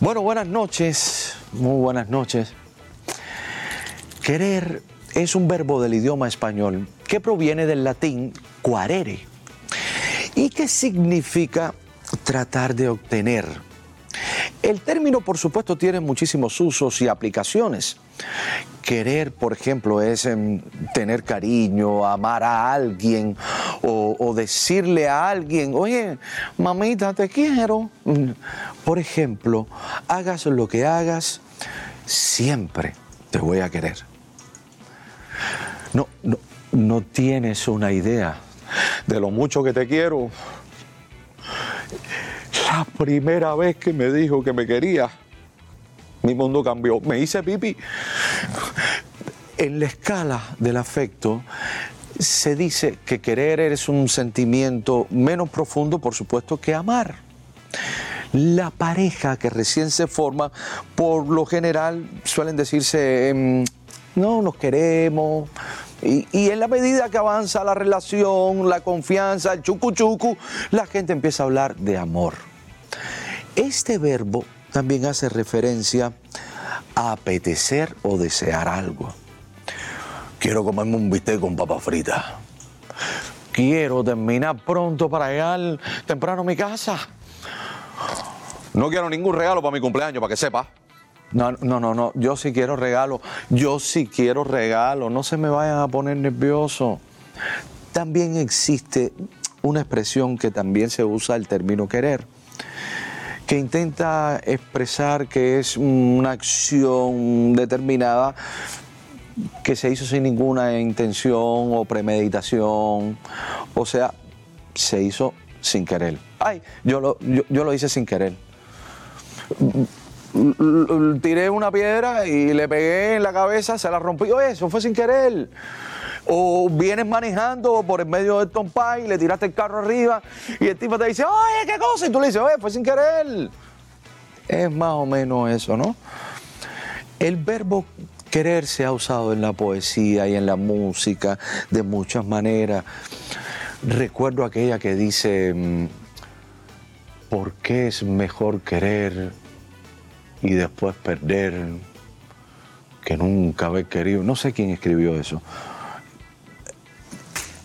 Bueno, buenas noches, muy buenas noches. Querer es un verbo del idioma español que proviene del latín quarere y que significa tratar de obtener. El término, por supuesto, tiene muchísimos usos y aplicaciones. Querer, por ejemplo, es em, tener cariño, amar a alguien o, o decirle a alguien, oye, mamita, te quiero. Mm, Por ejemplo, hagas lo que hagas, siempre te voy a querer. No, no, no tienes una idea de lo mucho que te quiero. La primera vez que me dijo que me quería, mi mundo cambió. Me hice pipi. En la escala del afecto se dice que querer es un sentimiento menos profundo, por supuesto, que amar. La pareja que recién se forma, por lo general suelen decirse, em, no, nos queremos. Y, y en la medida que avanza la relación, la confianza, el chucu chucu, la gente empieza a hablar de amor. Este verbo también hace referencia a apetecer o desear algo. Quiero comerme un bistec con papa frita. Quiero terminar pronto para llegar temprano a mi casa. No quiero ningún regalo para mi cumpleaños, para que sepa. No, no, no, no. Yo sí quiero regalo. Yo sí quiero regalo. No se me vayan a poner nervioso. También existe una expresión que también se usa el término querer, que intenta expresar que es una acción determinada que se hizo sin ninguna intención o premeditación. O sea, se hizo sin querer. Ay, yo lo, yo, yo lo hice sin querer. Tiré una piedra y le pegué en la cabeza, se la rompí. Oye, eso fue sin querer. O vienes manejando por el medio del tompay y le tiraste el carro arriba y el tipo te dice, oye, ¿qué cosa? Y tú le dices, oye, fue sin querer. Es más o menos eso, ¿no? El verbo querer se ha usado en la poesía y en la música de muchas maneras. Recuerdo aquella que dice, mm, ¿por qué es mejor querer y después perder que nunca haber querido? No sé quién escribió eso.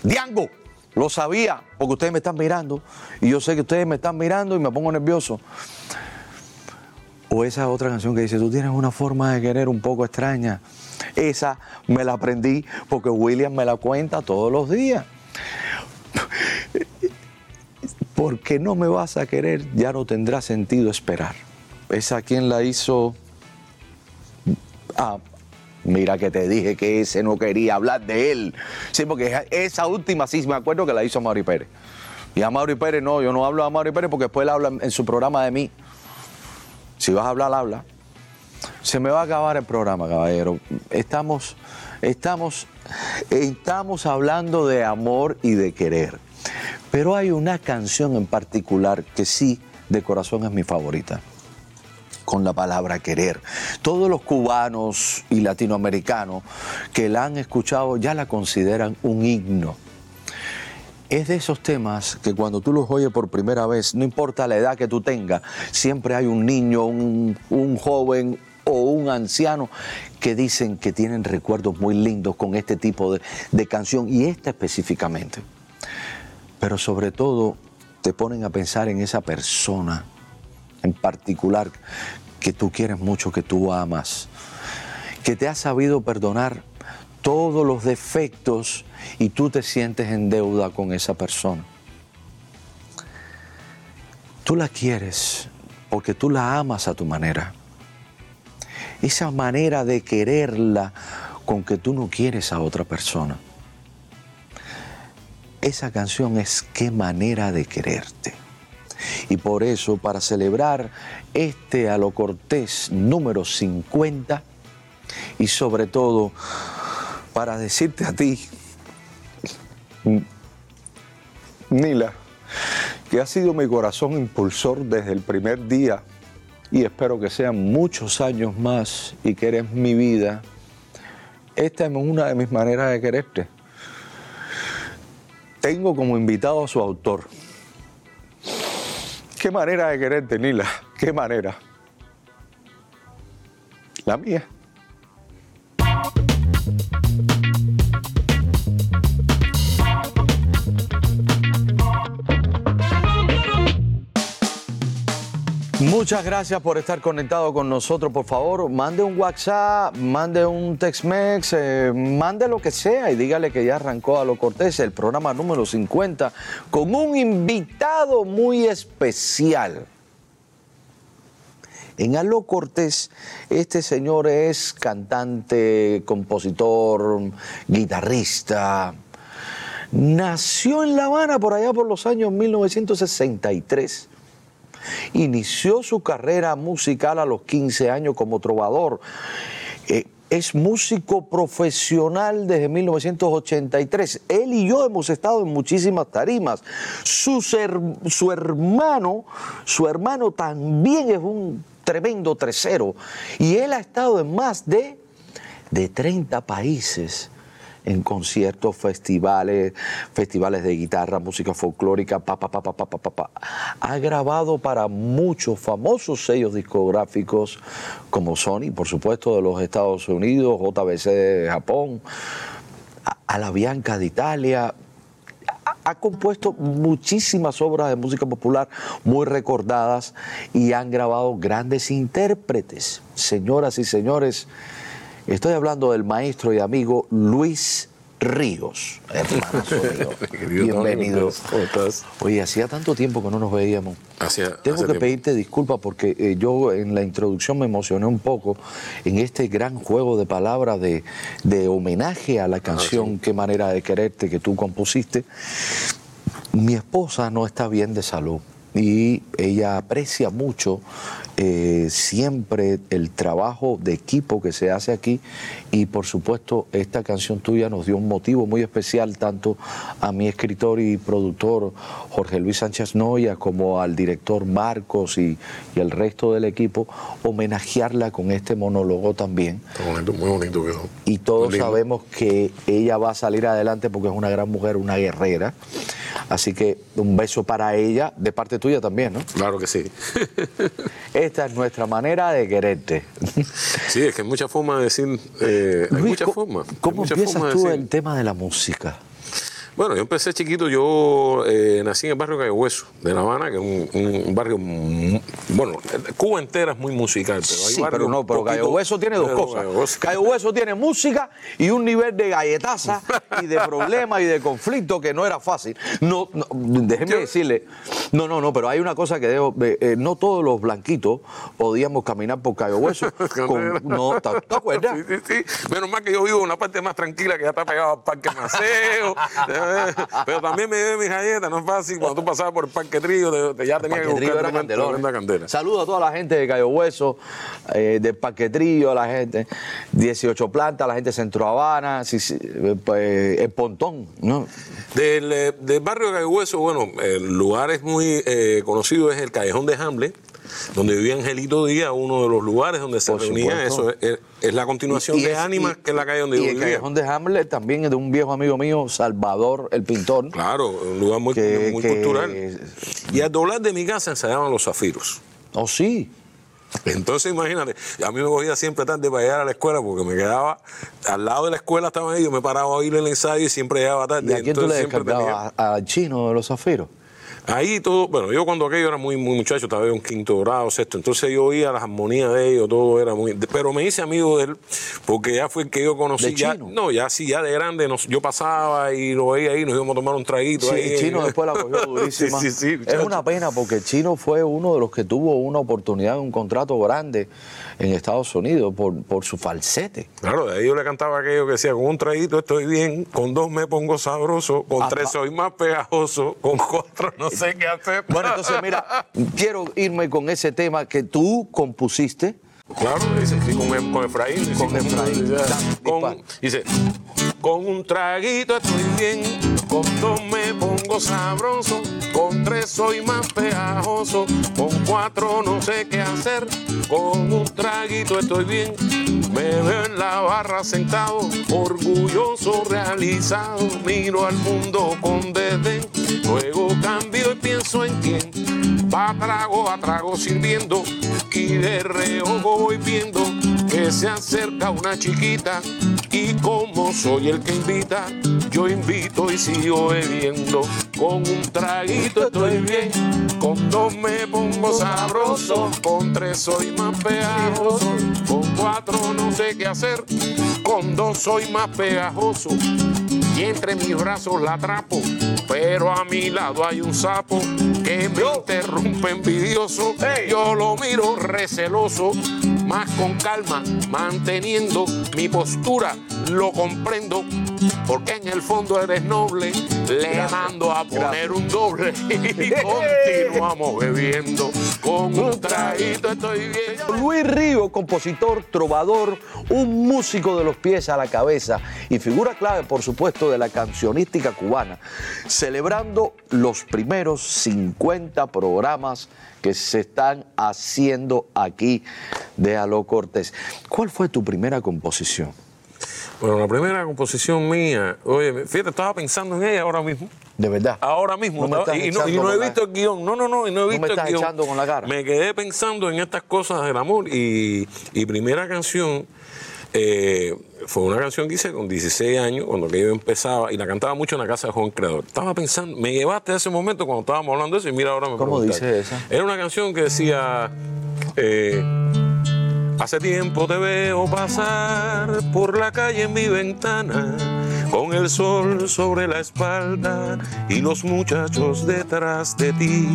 Diango, lo sabía, porque ustedes me están mirando y yo sé que ustedes me están mirando y me pongo nervioso. O esa otra canción que dice, tú tienes una forma de querer un poco extraña. Esa me la aprendí porque William me la cuenta todos los días. Porque no me vas a querer, ya no tendrá sentido esperar. Esa quien la hizo. Ah, mira que te dije que ese no quería hablar de él. Sí, porque esa última sí me acuerdo que la hizo Mauri Pérez. Y a Mauri Pérez no, yo no hablo a Mauri Pérez porque después él habla en su programa de mí. Si vas a hablar, habla. Se me va a acabar el programa, caballero. Estamos, estamos, estamos hablando de amor y de querer. Pero hay una canción en particular que sí, de corazón es mi favorita. Con la palabra querer. Todos los cubanos y latinoamericanos que la han escuchado ya la consideran un himno es de esos temas que cuando tú los oyes por primera vez, no importa la edad que tú tengas, siempre hay un niño, un, joven o un anciano que dicen que tienen recuerdos muy lindos con este tipo de canción y esta específicamente. Pero sobre todo te ponen a pensar en esa persona en particular que tú quieres mucho, que tú amas, que te ha sabido perdonar todos los defectos y tú te sientes en deuda con esa persona. Tú la quieres porque tú la amas a tu manera. Esa manera de quererla con que tú no quieres a otra persona. Esa canción es qué manera de quererte. Y por eso, para celebrar este a lo cortés número 50, y sobre todo para decirte a ti, Nila, que ha sido mi corazón impulsor desde el primer día y espero que sean muchos años más y que eres mi vida. Esta es una de mis maneras de quererte. Tengo como invitado a su autor. Qué manera de quererte, Lila, qué manera. La mía. Muchas gracias por estar conectado con nosotros. Por favor, mande un WhatsApp, mande un Text-Mex, eh, mande lo que sea y dígale que ya arrancó a lo Cortés el programa número 50 con un invitado muy especial. En Alo Cortés, este señor es cantante, compositor, guitarrista. Nació en La Habana por allá por los años 1963 Inició su carrera musical a los 15 años como trovador. Eh, es músico profesional desde 1983. Él y yo hemos estado en muchísimas tarimas. Su, su hermano, su hermano también es un tremendo tresero y él ha estado en más de, de 30 países en conciertos, festivales, festivales de guitarra, música folclórica, pa, pa, pa, pa, pa, pa, pa, Ha grabado para muchos famosos sellos discográficos como Sony, por supuesto, de los Estados Unidos, JBC de Japón, a la Bianca de Italia, ha compuesto muchísimas obras de música popular muy recordadas y han grabado grandes intérpretes. Señoras y señores, Estoy hablando del maestro y amigo Luis Ríos, Bienvenido. ¿Cómo estás? Oye, hacía tanto tiempo que no nos veíamos. Tengo que pedirte disculpas porque eh, yo en la introducción me emocioné un poco en este gran juego de palabras de, homenaje a la ah, canción Qué manera de quererte que tú compusiste. Mi esposa no está bien de salud y ella aprecia mucho eh, siempre el trabajo de equipo que se hace aquí y por supuesto esta canción tuya nos dio un motivo muy especial tanto a mi escritor y productor Jorge Luis Sánchez Noya como al director Marcos y, y el resto del equipo homenajearla con este monólogo también. muy bonito Y todos sabemos que ella va a salir adelante porque es una gran mujer, una guerrera. Así que un beso para ella, de parte tuya también, ¿no? Claro que sí. Esta es nuestra manera de quererte. Sí, es que hay muchas formas de decir. Eh, hay muchas formas. ¿Cómo empiezas tú el tema de la música? Bueno, yo empecé chiquito, yo eh, nací en el barrio Cayo Hueso, de La Habana, que es un, barrio, bueno, Cuba entera es muy musical, pero hay sí, pero no, pero Cayo Hueso tiene dos cosas. Cayo Hueso tiene música y un nivel de galletaza y de problemas y de conflicto que no era fácil. No, déjeme decirle, no, no, no, pero hay una cosa que debo, eh, no todos los blanquitos podíamos caminar por Cayo Hueso con, no, ¿te, acuerdas? Sí, sí, sí. Menos mal que yo vivo en una parte más tranquila que ya está pegado al Parque Maceo. Pero también me dio mis galletas, no es fácil. Cuando tú pasabas por el Parque Trillo, ya tenía que buscar era candela. Saludos a toda la gente de Cayo Hueso, eh, del Parque Trillo, a la gente, 18 plantas, la gente de Centro Habana, pues, el Pontón, ¿no? Del, eh, del, barrio de Cayo Hueso, bueno, el lugar es muy eh, conocido, es el Callejón de Hamlet donde vivía Angelito Díaz, uno de los lugares donde se reunía eso. Es, la continuación de Ánimas, que es la calle donde vivía. Y el callejón de Hamlet también es de un viejo amigo mío, Salvador, el pintor. Claro, un lugar muy, cultural. Y al doblar de mi casa ensayaban los zafiros. ¿Oh, sí? Entonces, imagínate, a mí me cogía siempre tarde para llegar a la escuela porque me quedaba al lado de la escuela, estaba ahí, yo me paraba a oír el ensayo y siempre llegaba tarde. ¿Y a quién tú le descargabas? ¿Al chino de los zafiros? Ahí todo, bueno, yo cuando aquello era muy, muy muchacho, estaba en quinto grado, sexto, entonces yo oía las armonías de ellos, todo era muy. Pero me hice amigo de él, porque ya fue el que yo conocí. ya, No, ya sí, ya de grande, yo pasaba y lo veía ahí, nos íbamos a tomar un traguito. Sí, el chino después la cogió durísima. sí, sí, sí, es una pena porque el chino fue uno de los que tuvo una oportunidad, un contrato grande en Estados Unidos por, por su falsete. Claro, de ahí yo le cantaba aquello que decía, con un traguito estoy bien, con dos me pongo sabroso, con tres soy más pegajoso, con cuatro no sé qué hacer. Bueno, entonces mira, quiero irme con ese tema que tú compusiste. Claro, dice, sí, con, con Efraín. Con Efraín. Con, dice, con un traguito estoy bien, con dos me pongo sabroso, con tres soy más pegajoso, con cuatro no sé qué hacer, con un traguito estoy bien, me veo en la barra sentado, orgulloso, realizado, miro al mundo con desdén, luego cambio y pienso en quién, va trago a trago sirviendo y de reojo voy viendo que se acerca una chiquita y como soy el que invita, yo invito y sigo bebiendo. Con un traguito estoy bien, con dos me pongo sabroso, con tres soy más pegajoso, con cuatro no sé qué hacer, con dos soy más pegajoso y entre mis brazos la atrapo. Pero a mi lado hay un sapo que me interrumpe envidioso. Yo lo miro receloso, más con calma, manteniendo mi postura, lo comprendo. Porque en el fondo eres noble, le mando a poner un doble y continuamos bebiendo. Con un traguito estoy bien. Luis Río, compositor, trovador, un músico de los pies a la cabeza y figura clave, por supuesto, de la cancionística cubana, celebrando los primeros 50 programas que se están haciendo aquí de Aló Cortés. ¿Cuál fue tu primera composición? Bueno, la primera composición mía, oye, fíjate, estaba pensando en ella ahora mismo. De verdad. Ahora mismo. No me estaba- estás y no, y no he visto la- el guion. No, no, no, y no he No visto me el estás guion. echando con la cara. Me quedé pensando en estas cosas del amor y, y primera canción eh, fue una canción que hice con 16 años, cuando que yo empezaba, y la cantaba mucho en la casa de Juan Creador. Estaba pensando, me llevaste a ese momento cuando estábamos hablando de eso y mira ahora me ¿Cómo dice esa? Era una canción que decía... eh, Hace tiempo te veo pasar por la calle en mi ventana, con el sol sobre la espalda y los muchachos detrás de ti.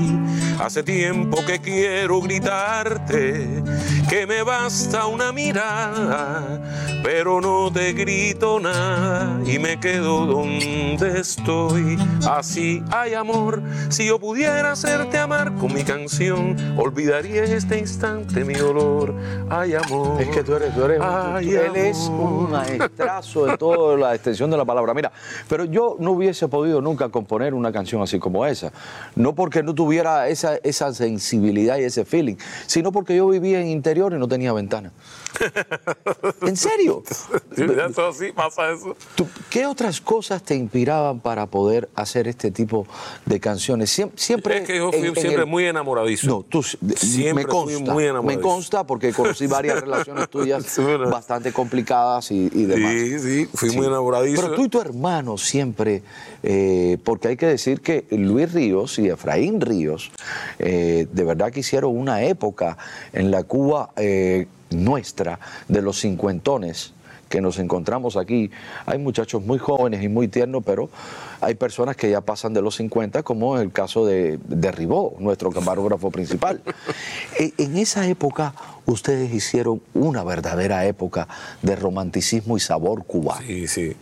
Hace tiempo que quiero gritarte que me basta una mirada, pero no te grito nada y me quedo donde estoy. Así hay amor, si yo pudiera hacerte amar con mi canción, olvidaría en este instante mi dolor. Hay amor. Es que tú eres, tú eres, Ay, él es un maestrazo de toda la extensión de la palabra. Mira, pero yo no hubiese podido nunca componer una canción así como esa. No porque no tuviera esa, esa sensibilidad y ese feeling, sino porque yo vivía en interior y no tenía ventana. ¿En serio? Sí, Eso sí pasa eso. ¿Tú- ¿Qué otras cosas te inspiraban para poder hacer este tipo de canciones? Siem- Siempre, Es que yo fui en- en siempre el- muy enamoradizo. No, tú Siempre me fui consta, muy me enamoradizo. consta porque conocí varias relaciones tuyas bastante complicadas y, y demás. Sí, sí, fui muy enamoradizo. Pero tú y tu hermano siempre, eh, porque hay que decir que Luis Ríos y Efraín Ríos, eh, de verdad que hicieron una época en la Cuba eh, nuestra, de los cincuentones que nos encontramos aquí. Hay muchachos muy jóvenes y muy tiernos, pero hay personas que ya pasan de los 50, como en el caso de, de Ribó, nuestro camarógrafo principal. E- en esa época ustedes hicieron una verdadera época de romanticismo y sabor cubano. Sí, sí.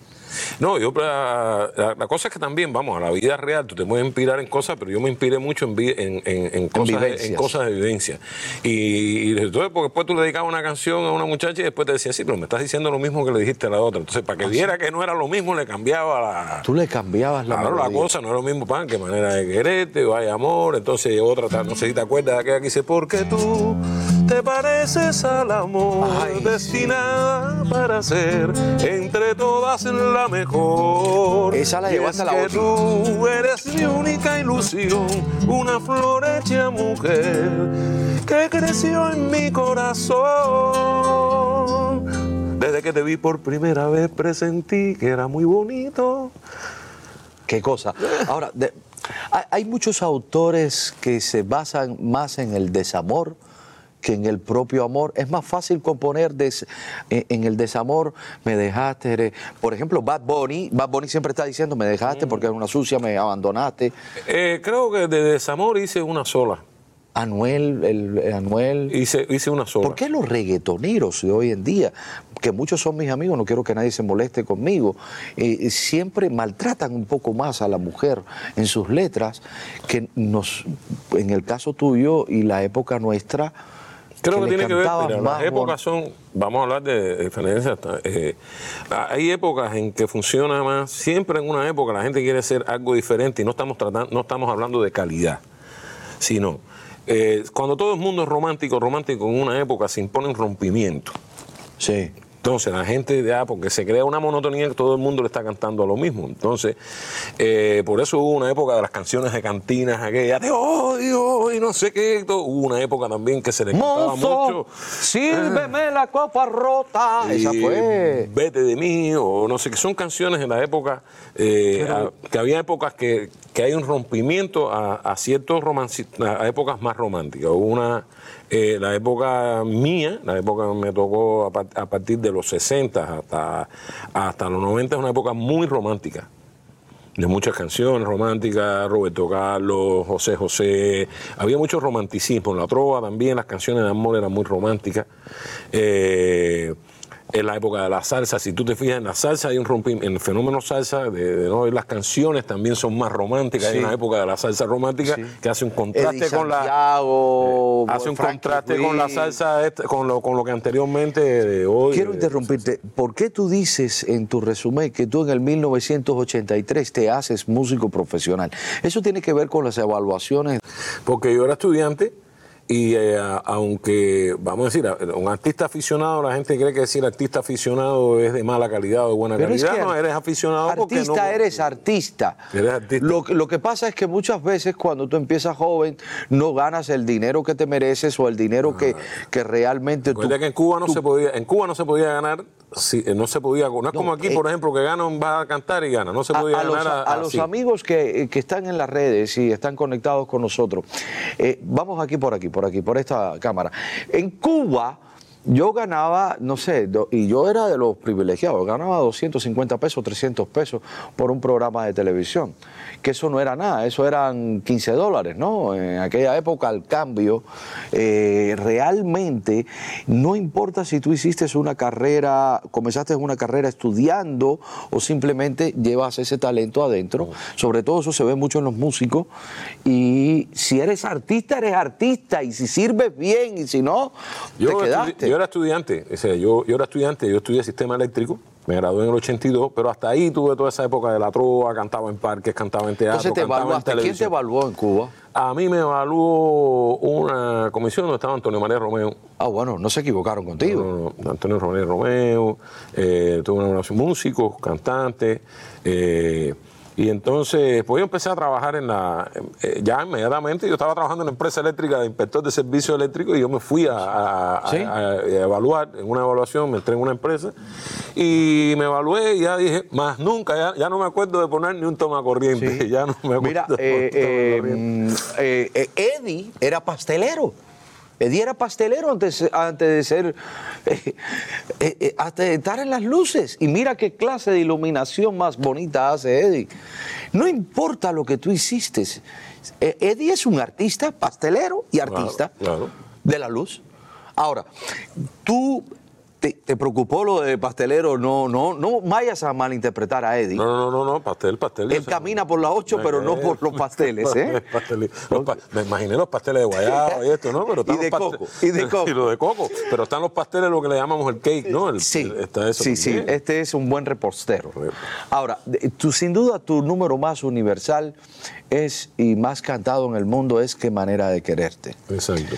No, yo la, la- la cosa es que también, vamos, a la vida real, tú te puedes inspirar en cosas, pero yo me inspiré mucho en, vi- en, en- en cosas, de- en cosas de vivencia. Y, y entonces, porque después tú le dedicabas una canción a una muchacha y después te decía, sí, pero me estás diciendo lo mismo que le dijiste a la otra. Entonces, para que viera que no era lo mismo, le cambiaba la, Tú le cambiabas la Claro, la cosa no es lo mismo, pan, que manera de quererte, hay amor. Entonces otra, no sé si te acuerdas de aquella que dice, porque tú te pareces al amor, Ay, destinada para ser entre todas la mejor. Esa la llevaste es a la que otra. tú eres mi única ilusión, una flor hecha mujer que creció en mi corazón. Desde que te vi por primera vez presentí que era muy bonito. Qué cosa. Ahora, de- hay muchos autores que se basan más en el desamor que en el propio amor. Es más fácil componer des- en, en el desamor, me dejaste. Por ejemplo, Bad Bunny, Bad Bunny siempre está diciendo, me dejaste porque eres una sucia, me abandonaste. Eh, creo que de desamor hice una sola. Anuel, el, el Anuel. Hice, hice una sola. ¿Por qué los reggaetoneros de hoy en día, que muchos son mis amigos, no quiero que nadie se moleste conmigo, eh, siempre maltratan un poco más a la mujer en sus letras que nos, en el caso tuyo y la época nuestra, Creo que, tiene que ver, mira, las épocas son, vamos a hablar de diferencias. eh, hay épocas en que funciona más, siempre en una época la gente quiere hacer algo diferente y no estamos tratando, no estamos hablando de calidad, sino eh, cuando todo el mundo es romántico, romántico en una época se impone un rompimiento. Sí. Entonces la gente ya, porque se crea una monotonía que todo el mundo le está cantando a lo mismo. Entonces, eh, por eso hubo una época de las canciones de cantinas, aquella de odio y no sé qué. todo. Hubo una época también que se le cantaba mucho. sírveme la copa rota. Esa y fue. Vete de mí, o no sé, que son canciones en la época, eh, a- que había épocas que, que hay un rompimiento a, a ciertos romanci- a épocas más románticas. Hubo una, eh, la época mía, la época me tocó a partir de los 60 hasta, hasta los 90, es una época muy romántica de muchas canciones románticas, Roberto Carlos, José José, había mucho romanticismo, en la trova también, las canciones de amor eran muy románticas. Eh, en la época de la salsa, si tú te fijas en la salsa hay un rompimiento, en el fenómeno salsa, de, de no, las canciones también son más románticas, hay Sí. una época de la salsa romántica que hace un contraste Eddie con la... Santiago, Hace un contraste con la salsa, esta- con lo, con lo que anteriormente de hoy. Quiero eh, interrumpirte. ¿Por qué tú dices en tu resumen que tú en el 1983 te haces músico profesional? Eso tiene que ver con las evaluaciones. Porque yo era estudiante y eh, aunque, vamos a decir, un artista aficionado, la gente cree que decir artista aficionado es de mala calidad o de buena Pero es calidad. que no, eres aficionado porque Artista, no... eres artista. Eres artista. Lo, que- lo que pasa es que muchas veces cuando tú empiezas joven no ganas el dinero que te mereces o el dinero que, que realmente tú... Que en Cuba no tú- se podía, en Cuba no se podía ganar, si, eh, no se podía, no es como aquí, eh, por ejemplo, que ganan, va a cantar y gana, no se a, podía a los, ganar a los así. amigos que, que están en las redes y están conectados con nosotros, eh, vamos aquí por aquí, por aquí, por esta cámara. En Cuba yo ganaba, no sé, y yo era de los privilegiados, ganaba 250 pesos, 300 pesos por un programa de televisión, que eso no era nada, eso eran 15 dólares, ¿no? En aquella época al cambio, eh, realmente no importa si tú hiciste una carrera, comenzaste una carrera estudiando o simplemente llevas ese talento adentro, sobre todo eso se ve mucho en los músicos, y si eres artista, eres artista, y si sirves bien, y si no, Yo, te quedaste. Yo era estudiante, o sea, yo, yo era estudiante, yo estudié sistema eléctrico, me gradué en el 82, pero hasta ahí tuve toda esa época de la trova, cantaba en parques, cantaba en teatro, Entonces te cantaba en evaluaste. ¿Quién te evaluó en Cuba? A mí me evaluó una comisión donde estaba Antonio María Romeo. Ah, bueno, no se equivocaron contigo. No, no, Antonio María Romeo, eh, tuve una evaluación músicos, cantantes. eh, y entonces, pues yo empecé a trabajar en la. eh, ya inmediatamente, yo estaba trabajando en la empresa eléctrica de inspector de servicio eléctrico y yo me fui a, a- a- ¿Sí? a- a evaluar en una evaluación, me entré en una empresa y me evalué y ya dije, más nunca, ya, ya no me acuerdo de poner ni un toma corriente. Sí. Ya no me acuerdo. Mira, de eh, eh, mm, eh, eh, Eddie era pastelero. Eddie era pastelero antes, antes de ser, eh, eh, eh, antes de estar en las luces. Y mira qué clase de iluminación más bonita hace Eddie. No importa lo que tú hiciste. eh, Eddie es un artista, pastelero y artista claro. de la luz. Ahora, tú te, te preocupó lo de pastelero, no, no, no vayas a malinterpretar a Eddie. No, no, no, no, pastel, pastel. Él camina por las ocho, pero no por los pasteles, ¿eh? Pastel- los pa- me imaginé los pasteles de guayaba y esto, ¿no? Pero están Y de los coco, y de coco. Y lo de coco. Pero están los pasteles, lo que le llamamos el cake, ¿no? El- Sí, está eso sí, sí, este es un buen repostero. Ahora, tú, sin duda tu número más universal es y más cantado en el mundo es Qué manera de quererte. Exacto.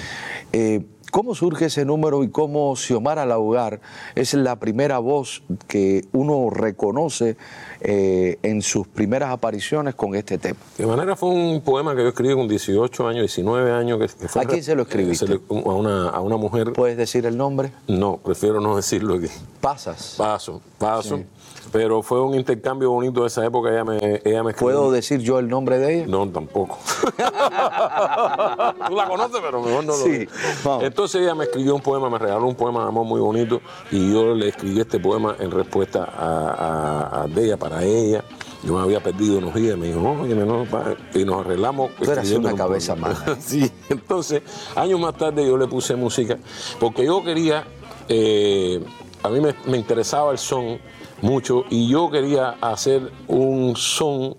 Eh, ¿Cómo surge ese número y cómo Xiomara Laugar es la primera voz que uno reconoce eh, en sus primeras apariciones con este tema? De manera fue un poema que yo escribí con 18 años, 19 años. Que, que fue ¿A quién se lo escribiste? se le- a, una, a una mujer. ¿Puedes decir el nombre? No, prefiero no decirlo aquí. Pasas. Paso, paso. Pero fue un intercambio bonito de esa época. Ella me, ella me. ¿Puedo decir yo el nombre de ella? No, tampoco. Tú la conoces, pero mejor no lo Sí, vamos. Entonces ella me escribió un poema, me regaló un poema de amor muy bonito y yo le escribí este poema en respuesta a, a- a de ella, para ella. Yo me había perdido unos días, me dijo, oye, no, pa", y nos arreglamos. Tú eras una un cabeza mala. sí, entonces, años más tarde yo le puse música, porque yo quería, eh, a mí me, me interesaba el son mucho y yo quería hacer un son,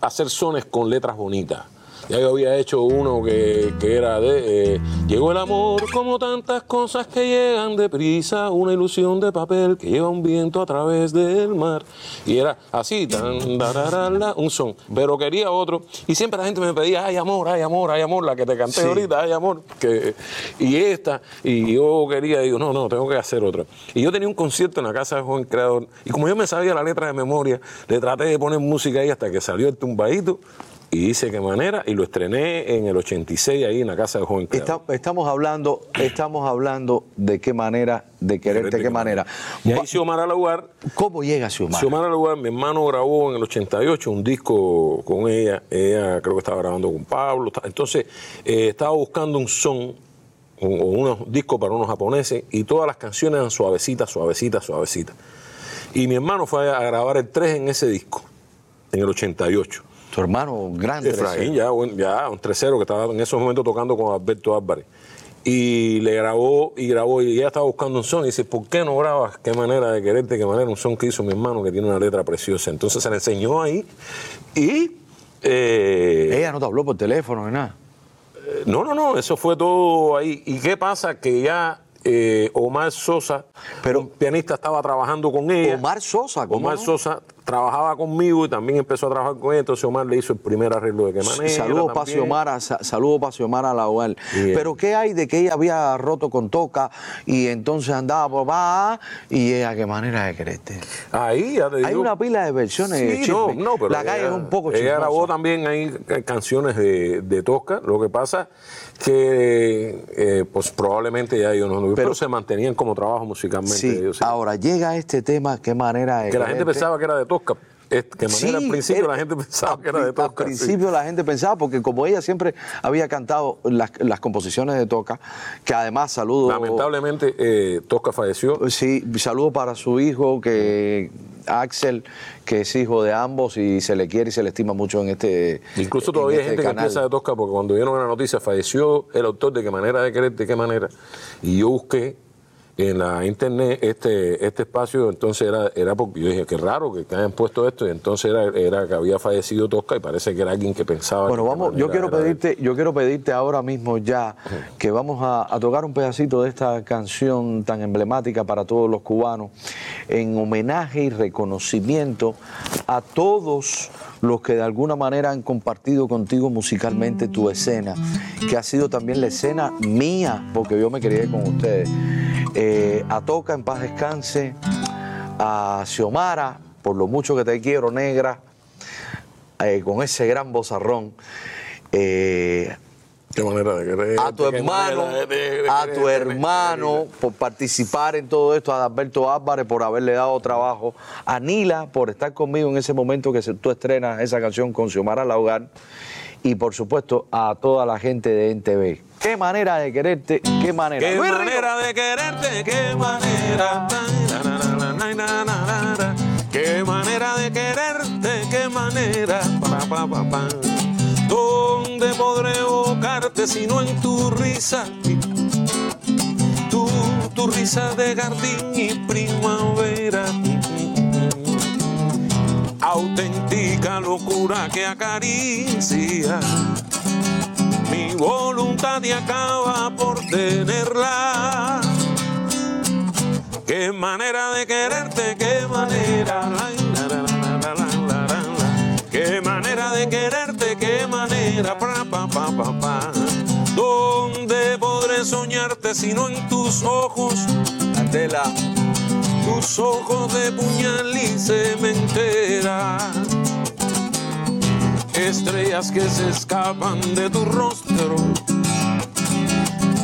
hacer sones con letras bonitas. Ya yo había hecho uno que, que era de. eh, llegó el amor como tantas cosas que llegan deprisa, una ilusión de papel que lleva un viento a través del mar. Y era así, tan, dararala, un son. Pero quería otro. Y siempre la gente me pedía, ay amor, ay amor, ay amor, la que te canté Sí. ahorita, ay amor. Que, y esta. Y yo quería, digo, no, no, tengo que hacer otra. Y yo tenía un concierto en la casa de Joven Creador. Y como yo me sabía la letra de memoria, le traté de poner música ahí hasta que salió el tumbadito. Y hice qué manera, y lo estrené en el 86 ahí en la casa de Joven. Está- estamos hablando, estamos hablando de qué manera, de quererte, qué manera. Y ahí Xiomara Lugar, ¿Cómo llega Xiomara? Xiomara Lugar, mi hermano grabó en el 88 un disco con ella. Ella creo que estaba grabando con Pablo. Entonces, eh, estaba buscando un son o o unos discos para unos japoneses y todas las canciones eran suavecitas, suavecitas, suavecitas. Y mi hermano fue a grabar el 3 en ese disco, en el 88. Tu hermano grande. Efraín, ya, buen- ya un 3-0 que estaba en esos momentos tocando con Alberto Álvarez. Y le grabó y grabó y ella estaba buscando un son y dice, ¿por qué no grabas? ¿Qué manera de quererte? ¿Qué manera? Un son que hizo mi hermano que tiene una letra preciosa. Entonces se le enseñó ahí y... eh, Ella no te habló por teléfono ni nada. no, no, no, eso fue todo ahí. ¿Y qué pasa? Que ya eh, Omar Sosa, Pero- un pianista, estaba trabajando con ella. Omar Sosa, ¿cómo Omar no? Sosa trabajaba conmigo y también empezó a trabajar con ella. Entonces Omar le hizo el primer arreglo de qué manera. Saludos para. Xiomara, sa- saludos para Xiomara. Bien. Pero ¿qué hay de que ella había roto con Toca y entonces andaba por va y ella qué manera de quererte? Ahí ya te digo. Hay una pila de versiones de Sí, no, chisme. no, pero La calle ella- es un poco Ella chismosa. grabó también ahí eh, canciones de, de Tosca. Lo que pasa que eh, pues probablemente ya ellos no pero, Pero- se mantenían como trabajo musicalmente. Sí, ellos, sí. ahora llega este tema, qué manera de que la gente pensaba que era de Tosca. Que manera al principio era- la gente pensaba que era de Tosca. Al sí. principio la gente pensaba, porque como ella siempre había cantado las, las composiciones de Toca, que además saludo. Lamentablemente eh, Tosca falleció. Sí, saludo para su hijo, que Axel, que es hijo de ambos y se le quiere y se le estima mucho en este. Incluso todavía hay este gente que piensa de Tosca porque cuando vieron la noticia falleció el autor de qué manera de querer, de qué manera. Y yo busqué en la internet este, este espacio, entonces era, era porque yo dije, qué raro que, que hayan puesto esto, y entonces era, era que había fallecido Tosca y parece que era alguien que pensaba. Bueno, que vamos, yo quiero pedirte, yo quiero pedirte ahora mismo ya que vamos a, a tocar un pedacito de esta canción tan emblemática para todos los cubanos, en homenaje y reconocimiento a todos los que de alguna manera han compartido contigo musicalmente tu escena, que ha sido también la escena mía, porque yo me crié con ustedes. Eh, a Toca en paz descanse, a Xiomara, por lo mucho que te quiero, negra, eh, con ese gran bozarrón. eh, Qué manera de querer. a tu hermano, de- de- de a querer, tu hermano por participar en todo esto, a Alberto Álvarez por haberle dado trabajo, a Nila por estar conmigo en ese momento que tú estrenas esa canción con Xiomara Laugar y por supuesto a toda la gente de NTV. Qué manera de quererte, qué manera. Qué manera de quererte, qué manera. Qué manera de quererte, qué manera. Pa, pa, pa. ¿Dónde podré evocarte si no en tu risa? Tu, tu risa de jardín y primavera. Auténtica locura que acaricia mi voluntad y acaba por tenerla. Qué manera de quererte, qué manera. Qué manera de quererte. Pa, pa. ¿Dónde podré soñarte si no en tus ojos? Candela. tus ojos de puñal y cementera. Estrellas que se escapan de tu rostro,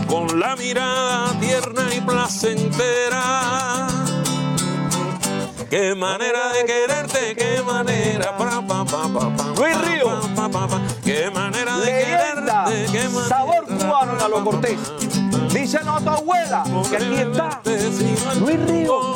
con la mirada tierna y placentera. Qué manera de quererte, qué manera. Luis Río. Qué manera de Leyenda. quererte. Sabor cubano en Alo Cortés. Dísenos a tu abuela que aquí está Luis Río.